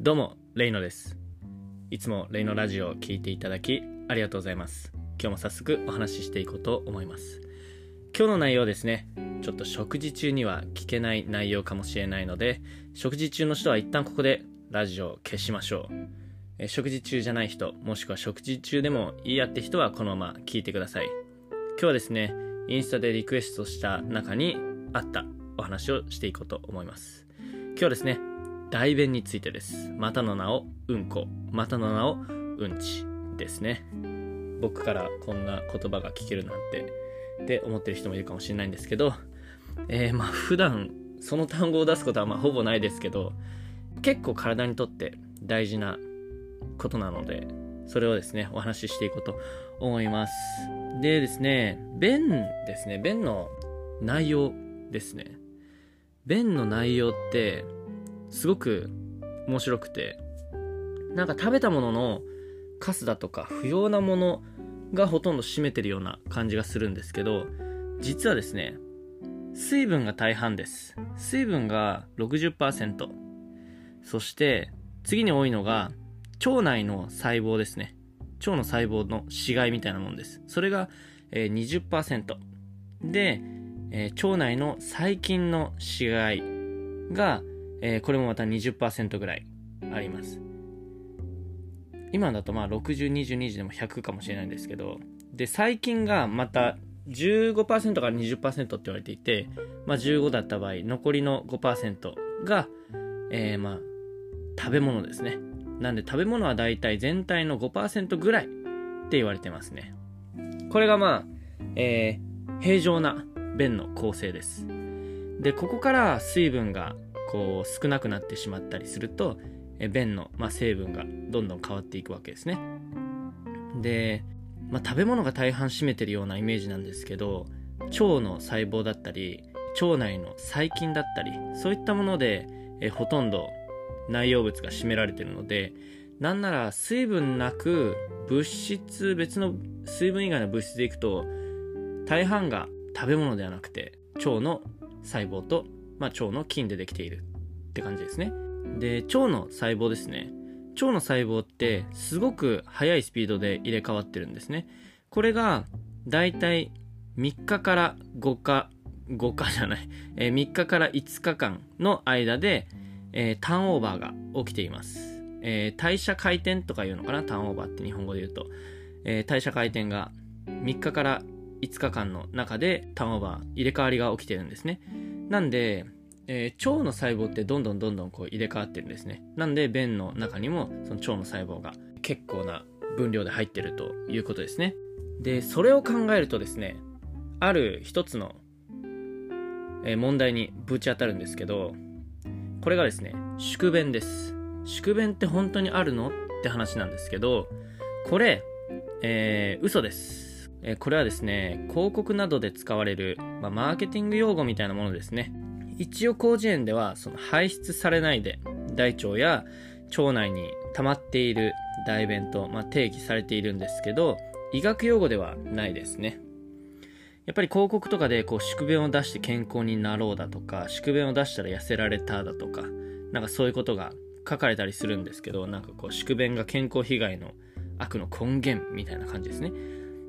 どうも、レイノです。いつもレイノラジオを聞いていただきありがとうございます。今日も早速お話ししていこうと思います。今日の内容ですね、ちょっと食事中には聞けない内容かもしれないので、食事中の人は一旦ここでラジオを消しましょう。え食事中じゃない人、もしくは食事中でもいいやって人はこのまま聞いてください。今日はですね、インスタでリクエストした中にあったお話をしていこうと思います。今日ですね、代弁についてです。またの名をうんこ、またの名をうんちですね。僕からこんな言葉が聞けるなんて、って思ってる人もいるかもしれないんですけど、えー、まあ普段その単語を出すことはまあほぼないですけど、結構体にとって大事なことなので、それをですね、お話ししていこうと思います。でですね、弁ですね、弁の内容ですね。弁の内容って、すごく面白くて、なんか食べたもののカスだとか不要なものがほとんど占めてるような感じがするんですけど、実はですね、水分が大半です。水分が60%。そして、次に多いのが、腸内の細胞ですね。腸の細胞の死骸みたいなもんです。それが、20%。で、腸内の細菌の死骸が、えーこれもまた20%ぐらいあります。今だとまあ60、20、20でも100かもしれないんですけど、で、細菌がまた15%から20%って言われていて、まあ15だった場合、残りの5%が、えーまあ、食べ物ですね。なんで食べ物はだいたい全体の5%ぐらいって言われてますね。これがまあ、えー平常な便の構成です。で、ここから水分がこう少なくなってしまったりすると、え便の、まあ、成分がどんどん変わっていくわけですね。で、まあ、食べ物が大半占めてるようなイメージなんですけど、腸の細胞だったり、腸内の細菌だったり、そういったもので、えほとんど内容物が占められてるので、なんなら水分なく物質、別の水分以外の物質でいくと、大半が食べ物ではなくて腸の細胞と、まあ、腸の菌でできているって感じですね。で、腸の細胞ですね。腸の細胞ってすごく速いスピードで入れ替わってるんですね。これがだいたい3日から5日、5日じゃない、えー3日から5日間の間で、えーターンオーバーが起きています。えー代謝回転とか言うのかな？ターンオーバーって日本語で言うと。え代謝回転が3日から5日間の中でターンオーバー入れ替わりが起きてるんですね。なんで、えー腸の細胞ってどんどんどんどんこう入れ替わってるんですね。なんで便の中にもその腸の細胞が結構な分量で入ってるということですね。で、それを考えるとですね、ある一つの、えー問題にぶち当たるんですけど、これがですね、宿便です。宿便って本当にあるの？って話なんですけど、これ、えー嘘です。えこれはですね、広告などで使われる、まあ、マーケティング用語みたいなものですね。一応広辞苑では、その排出されないで、大腸や腸内に溜まっている大便と、まあ、定義されているんですけど、医学用語ではないですね。やっぱり広告とかでこう宿便を出して健康になろうだとか、宿便を出したら痩せられただとか、なんかそういうことが書かれたりするんですけど、なんかこう宿便が健康被害の悪の根源みたいな感じですね。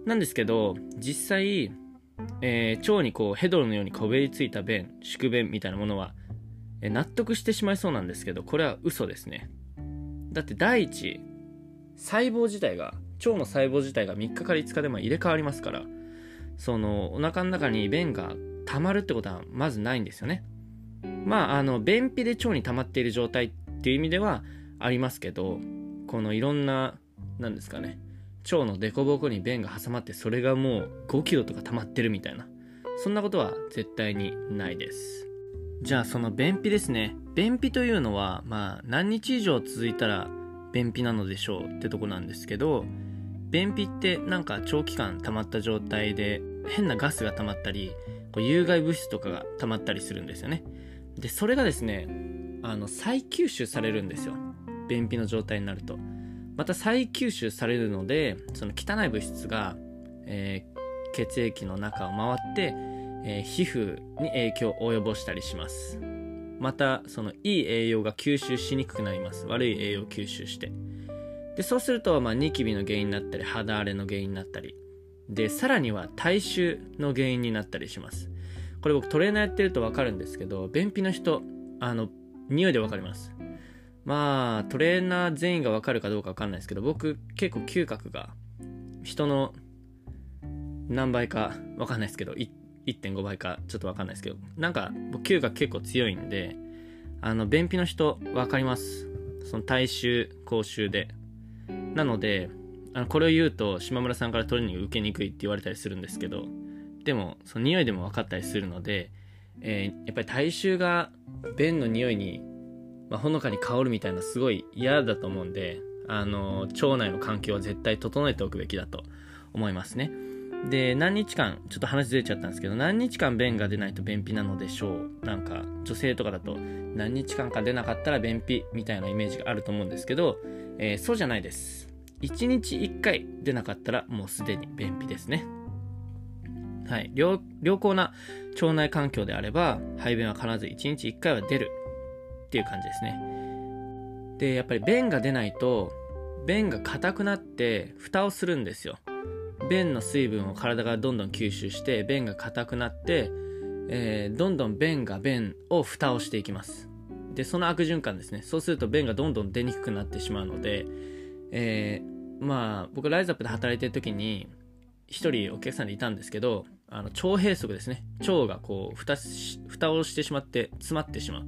なんですけど、実際、えー腸にこうヘドロのようにこびりついた便、宿便みたいなものは、えー納得してしまいそうなんですけど、これは嘘ですね。だって第一、細胞自体が、腸の細胞自体が3日から5日でも入れ替わりますから、そのお腹の中に便が溜まるってことはまずないんですよね。まあ、あの、便秘で腸に溜まっている状態っていう意味ではありますけど、このいろんな、なんですかね、腸の凸凹に便が挟まってそれがもう5キロとか溜まってるみたいな、そんなことは絶対にないです。じゃあその便秘ですね。便秘というのは、まあ、何日以上続いたら便秘なのでしょうってとこなんですけど、便秘ってなんか長期間溜まった状態で変なガスが溜まったり、こう有害物質とかが溜まったりするんですよね。で、それがですね、あの、再吸収されるんですよ。便秘の状態になると。また再吸収されるので、その汚い物質が、えー血液の中を回って、えー皮膚に影響を及ぼしたりします。またそのいい栄養が吸収しにくくなります。悪い栄養を吸収して。でそうすると、まあ、ニキビの原因になったり肌荒れの原因になったり。でさらには体臭の原因になったりします。これ僕トレーナーやってると分かるんですけど便秘の人あの匂いで分かります。まあトレーナー全員が分かるかどうか分かんないですけど僕結構嗅覚が人の何倍か分かんないですけど1.5倍かちょっと分かんないですけどなんか僕嗅覚結構強いんであの便秘の人分かります？その体臭口臭で。なのであのこれを言うと島村さんからトレーニング受けにくいって言われたりするんですけどでもその匂いでも分かったりするので、えー、やっぱり体臭が便の匂いに、まあ、ほのかに香るみたいなすごい嫌だと思うんであの腸内の環境は絶対整えておくべきだと思いますねで何日間ちょっと話ずれちゃったんですけど何日間便が出ないと便秘なのでしょうなんか女性とかだと何日間か出なかったら便秘みたいなイメージがあると思うんですけど、えー、そうじゃないです1日1回出なかったらもうすでに便秘ですね。はい。良好な腸内環境であれば、排便は必ず1日1回は出るっていう感じですね。で、やっぱり便が出ないと、便が硬くなって蓋をするんですよ。便の水分を体がどんどん吸収して、便が硬くなって、えー、どんどん便が便を蓋をしていきます。で、その悪循環ですね。そうすると便がどんどん出にくくなってしまうので、えー、まあ僕ライズアップで働いてる時に一人お客さんでいたんですけどあの腸閉塞ですね腸がこう蓋蓋をしてしまって詰まってしまう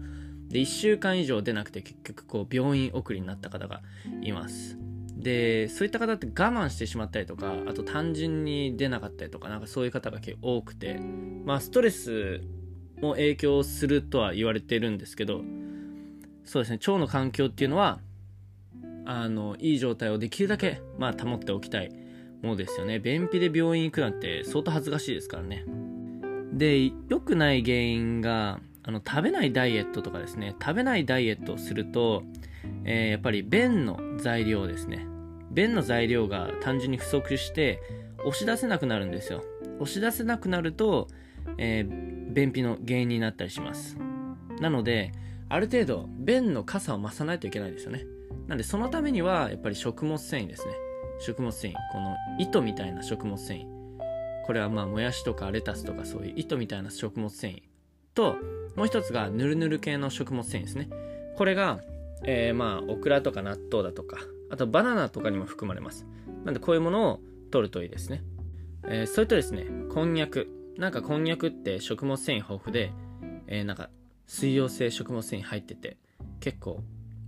で1週間以上出なくて結局こう病院送りになった方がいます。でそういった方って我慢してしまったりとかあと単純に出なかったりとかなんかそういう方が結構多くてまあストレスも影響するとは言われてるんですけどそうですね腸の環境っていうのはあのいい状態をできるだけ、まあ、保っておきたいものですよね。便秘で病院行くなんて相当恥ずかしいですからね。で良くない原因があの食べないダイエットとかですね。食べないダイエットをすると、えー、やっぱり便の材料ですね。便の材料が単純に不足して押し出せなくなるんですよ。押し出せなくなると、えー、便秘の原因になったりします。なのである程度便の傘を増さないといけないですよね。なんでそのためにはやっぱり食物繊維ですね。食物繊維。この糸みたいな食物繊維。これはまあもやしとかレタスとかそういう糸みたいな食物繊維。ともう一つがヌルヌル系の食物繊維ですね。これが、えー、まあオクラとか納豆だとかあとバナナとかにも含まれます。なんでこういうものを取るといいですね、えー、それとですねこんにゃく。なんかこんにゃくって食物繊維豊富で、えー、なんか水溶性食物繊維入ってて結構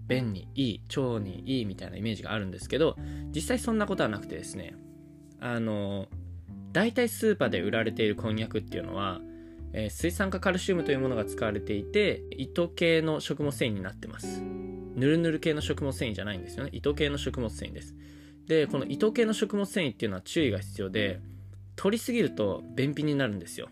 便にいい腸にいいみたいなイメージがあるんですけど実際そんなことはなくてですねあの大体スーパーで売られているこんにゃくっていうのは、えー、水酸化カルシウムというものが使われていて糸系の食物繊維になってます。ぬるぬる系の食物繊維じゃないんですよね。糸系の食物繊維です。でこの糸系の食物繊維っていうのは注意が必要で取りすぎると便秘になるんですよ。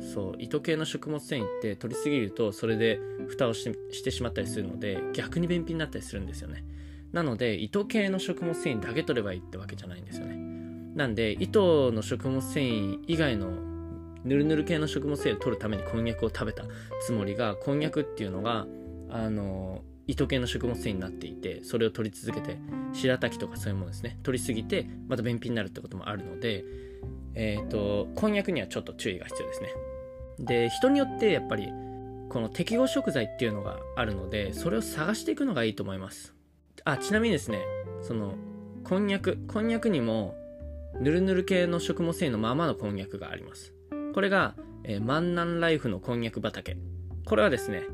そう糸系の食物繊維って取りすぎるとそれで蓋をしてしまったりするので逆に便秘になったりするんですよね。なので糸系の食物繊維だけ取ればいいってわけじゃないんですよね。なんで糸の食物繊維以外のぬるぬる系の食物繊維を取るためにこんにゃくを食べたつもりがこんにゃくっていうのがあの糸系の食物繊維になっていてそれを取り続けて白滝とかそういうものですね。取りすぎてまた便秘になるってこともあるのでえっ、ー、とこんにゃくにはちょっと注意が必要ですね。で人によってやっぱりこの適合食材っていうのがあるのでそれを探していくのがいいと思います。あちなみにですねそのこんにゃく。こんにゃくにもぬるぬる系の食物繊維のままのこんにゃくがあります。これが、えー、万南ライフのこんにゃく畑。これはですね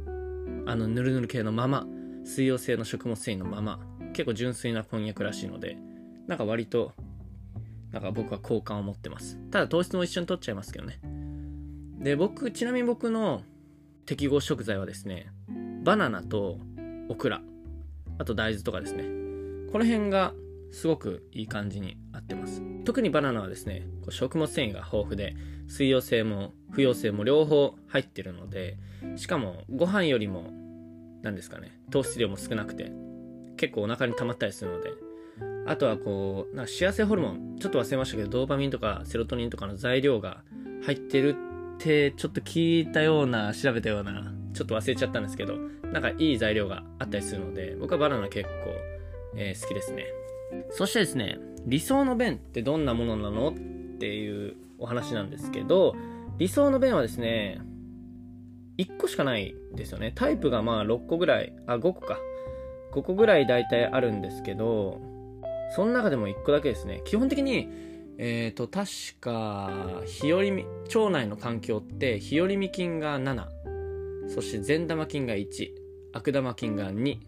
あのぬるぬる系のまま水溶性の食物繊維のまま結構純粋なこんにゃくらしいのでなんか割となんか僕は好感を持ってます。ただ糖質も一緒に取っちゃいますけどね。で僕ちなみに僕の適合食材はですねバナナとオクラ。あと大豆とかですね。この辺がすごくいい感じに合ってます。特にバナナはですね食物繊維が豊富で水溶性も不溶性も両方入ってるのでしかもご飯よりも何ですかね糖質量も少なくて結構お腹に溜まったりするのであとはこうなんか幸せホルモンちょっと忘れましたけどドーパミンとかセロトニンとかの材料が入ってるってちょっと聞いたような調べたようなちょっと忘れちゃったんですけどなんかいい材料があったりするので僕はバナナ結構、えー、好きですね。そしてですね理想の便ってどんなものなのっていうお話なんですけど理想の便はですね1個しかないですよね。タイプがまあ6個ぐらいあ5個か。5個ぐらい大体あるんですけどその中でも1個だけですね。基本的にえっ、ー、と確か日和み腸内の環境って日和見菌が7そして善玉菌が1悪玉菌が2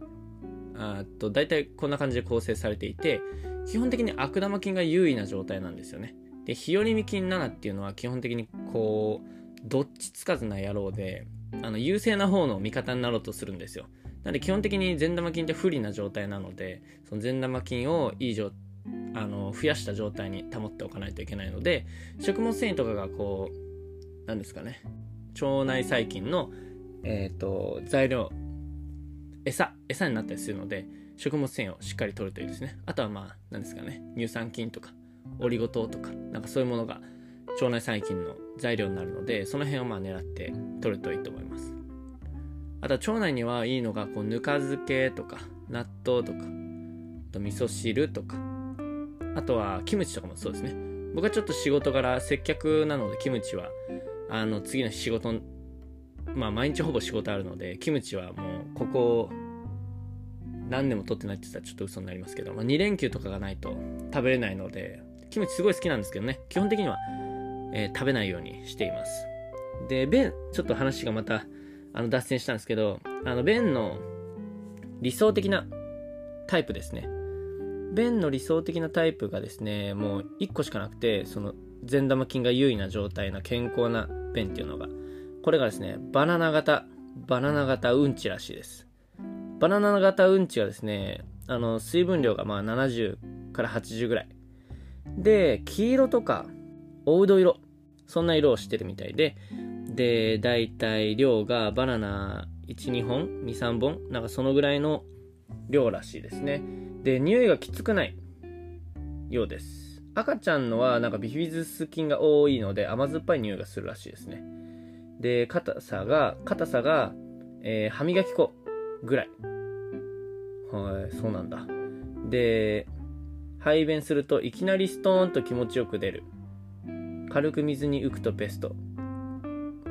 あと大体こんな感じで構成されていて基本的に悪玉菌が優位な状態なんですよね。で日和見菌7っていうのは基本的にこうどっちつかずな野郎であの優勢な方の味方になろうとするんですよ。なので基本的に善玉菌って不利な状態なのでその善玉菌をいい状あの増やした状態に保っておかないといけないので食物繊維とかがこう何ですかね腸内細菌の、えーと、材料餌餌になったりするので食物繊維をしっかり取るといいですね。あとはまあ何ですかね。乳酸菌とかオリゴ糖とかなんかそういうものが腸内細菌の材料になるのでその辺をまあ狙って取るといいと思います。あとは腸内にはいいのがこうぬか漬けとか納豆とかあと味噌汁とかあとはキムチとかもそうですね。僕はちょっと仕事柄接客なのでキムチはあの次の仕事まあ毎日ほぼ仕事あるのでキムチはもうここ何年も取ってないって言ったらちょっと嘘になりますけど、まあ、2連休とかがないと食べれないのでキムチすごい好きなんですけどね基本的にはえー、食べないようにしています。で、便、ちょっと話がまた、あの、脱線したんですけど、あの、便の理想的なタイプですね。便の理想的なタイプがですね、もう1個しかなくて、その、善玉菌が優位な状態な健康な便っていうのが、これがですね、バナナ型、バナナ型うんちらしいです。バナナ型うんちはですね、あの、水分量がまあ70から80ぐらい。で、黄色とか、黄土色そんな色をしてるみたいで、で、だいたい量がバナナ1、2本 ?2、3本なんかそのぐらいの量らしいですね。で、匂いがきつくないようです。赤ちゃんのはなんかビフィズス菌が多いので甘酸っぱい匂いがするらしいですね。で、硬さが、硬さが、えー、歯磨き粉ぐらい。はい、そうなんだ。で、排便するといきなりストーンと気持ちよく出る。軽く水に浮くとベスト。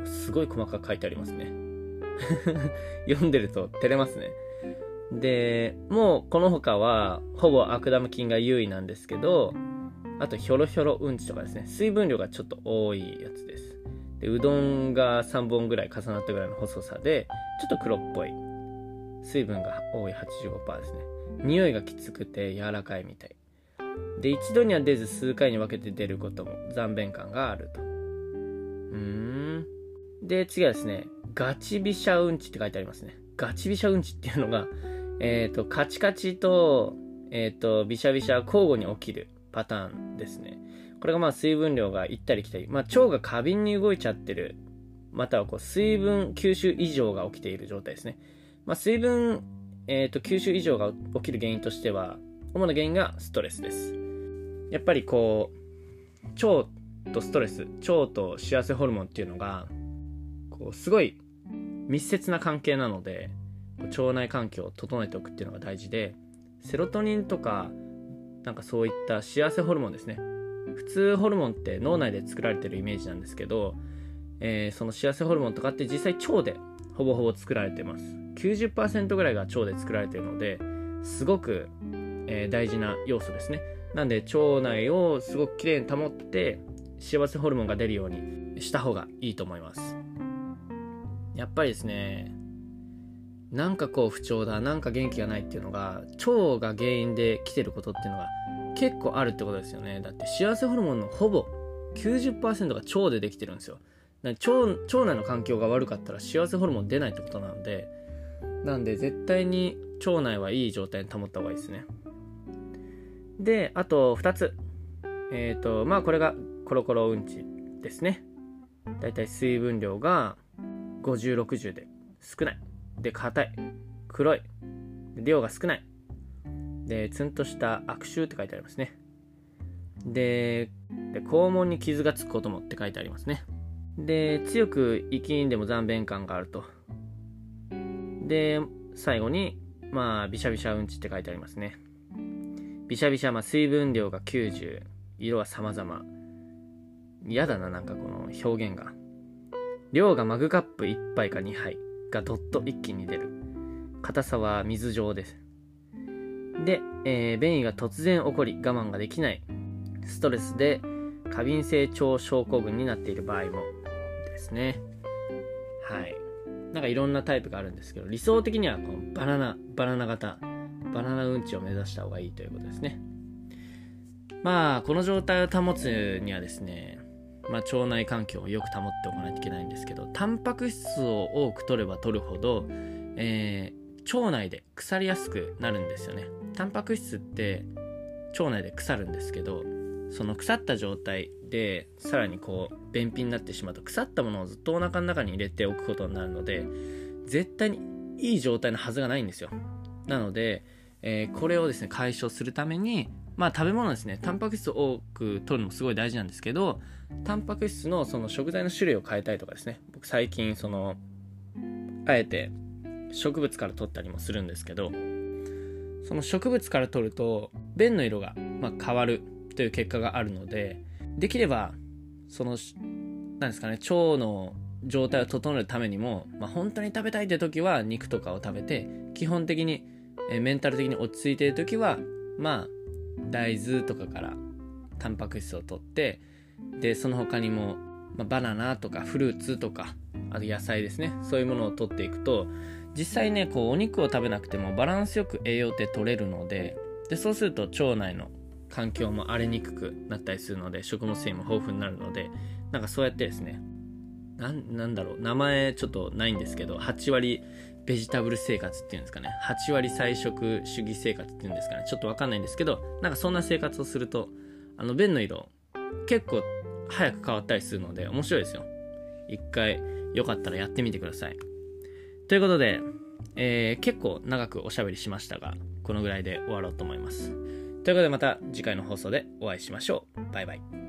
すごい細かく書いてありますね。読んでると照れますね。で、もうこの他はほぼ悪玉菌が優位なんですけど、あとひょろひょろうんちとかですね、水分量がちょっと多いやつです。で、うどんが3本ぐらい重なったぐらいの細さで、ちょっと黒っぽい。水分が多い85%ですね。匂いがきつくて柔らかいみたい。で一度には出ず数回に分けて出ることも残便感があるとうんで次はですねガチビシャうんちって書いてありますねガチビシャうんちっていうのがえっ、ー、とカチカチとえっ、ー、とビシャビシャ交互に起きるパターンですねこれがまあ水分量が行ったり来たり、まあ、腸が過敏に動いちゃってるまたはこう水分吸収異常が起きている状態ですね、まあ、水分、えーと吸収異常が起きる原因としては主な原因がストレスです。やっぱりこう、腸とストレス、腸と幸せホルモンっていうのが、こう、すごい密接な関係なので、腸内環境を整えておくっていうのが大事で、セロトニンとか、なんかそういった幸せホルモンですね。普通ホルモンって脳内で作られてるイメージなんですけど、えー、その幸せホルモンとかって実際腸でほぼほぼ作られてます。90%ぐらいが腸で作られてるので、すごくえー、大事な要素ですね。なんで腸内をすごくきれいに保って幸せホルモンが出るようにした方がいいと思います。やっぱりですね、なんかこう不調だ、なんか元気がないっていうのが腸が原因で来てることっていうのが結構あるってことですよね。だって幸せホルモンのほぼ90%が腸でできてるんですよ。腸腸内の環境が悪かったら幸せホルモン出ないってことなんで、なんで絶対に腸内はいい状態に保った方がいいですね。で、あと2つ。えっ、ー、と、まあこれがコロコロうんちですね。だいたい水分量が50、60で少ない。で、硬い。黒い。量が少ない。で、ツンとした悪臭って書いてありますね。で、肛門に傷がつくこともって書いてありますね。で、強く息んでも残便感があると。で、最後に、まあ、びしゃびしゃうんちって書いてありますね。びしゃびしゃ、まあ、水分量が90、色は様々。嫌だな、なんかこの表現が。量がマグカップ1杯か2杯がどっと一気に出る。硬さは水状です。で、えー、便意が突然起こり我慢ができない。ストレスで過敏性腸症候群になっている場合もですね。はい。なんかいろんなタイプがあるんですけど、理想的にはこのバナナ、バナナ型、バナナうんちを目指した方がいいということですね。まあ、この状態を保つにはですね、まあ、腸内環境をよく保っておかないといけないんですけど、タンパク質を多く取れば取るほど、えー、腸内で腐りやすくなるんですよね。タンパク質って腸内で腐るんですけど、その腐った状態でさらにこう便秘になってしまうと腐ったものをずっとお腹の中に入れておくことになるので絶対にいい状態のはずがないんですよ。なので、えー、これをですね解消するためにまあ食べ物ですね。タンパク質を多く取るのもすごい大事なんですけどタンパク質のその食材の種類を変えたりとかですね。僕最近そのあえて植物から取ったりもするんですけどその植物から取ると便の色がま変わるという結果があるのでできればその何ですかね腸の状態を整えるためにも、まあ、本当に食べたいって時は肉とかを食べて基本的に、えメンタル的に落ち着いている時はまあ大豆とかからタンパク質を取ってでその他にも、まあ、バナナとかフルーツとかあと野菜ですね。そういうものを取っていくと実際ねこうお肉を食べなくてもバランスよく栄養って取れるのででそうすると腸内の環境も荒れにくくなったりするので食物繊維も豊富になるのでなんかそうやってですねなんだろう名前ちょっとないんですけど8割ベジタブル生活っていうんですかね。8割菜食主義生活っていうんですかね。ちょっとわかんないんですけどなんかそんな生活をするとあの便の色結構早く変わったりするので面白いですよ。一回よかったらやってみてくださいということで、えー、結構長くおしゃべりしましたがこのぐらいで終わろうと思いますということでまた次回の放送でお会いしましょう。バイバイ。